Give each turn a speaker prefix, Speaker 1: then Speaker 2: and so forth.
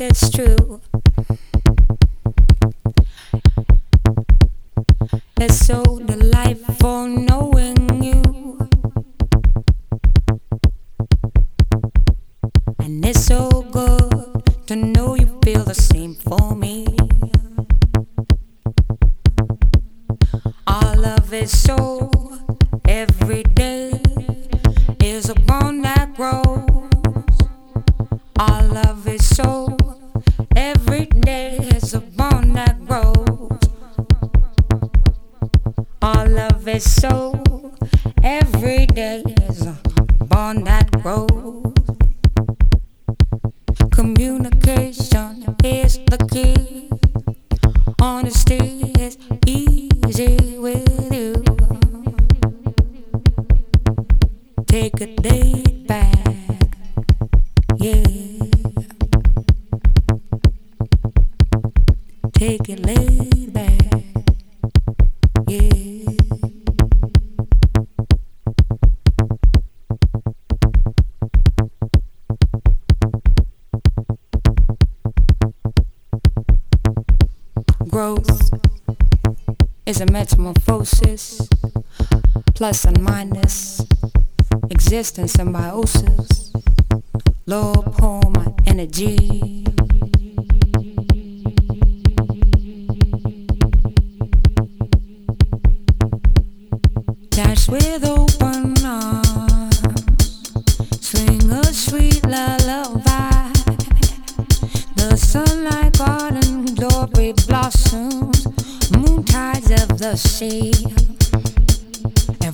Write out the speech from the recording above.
Speaker 1: it's true. plus and minus, existence symbiosis, low poem energy. Dash with open arms, swing a sweet lullaby. The sunlight garden glory blossoms, moon tides of the sea.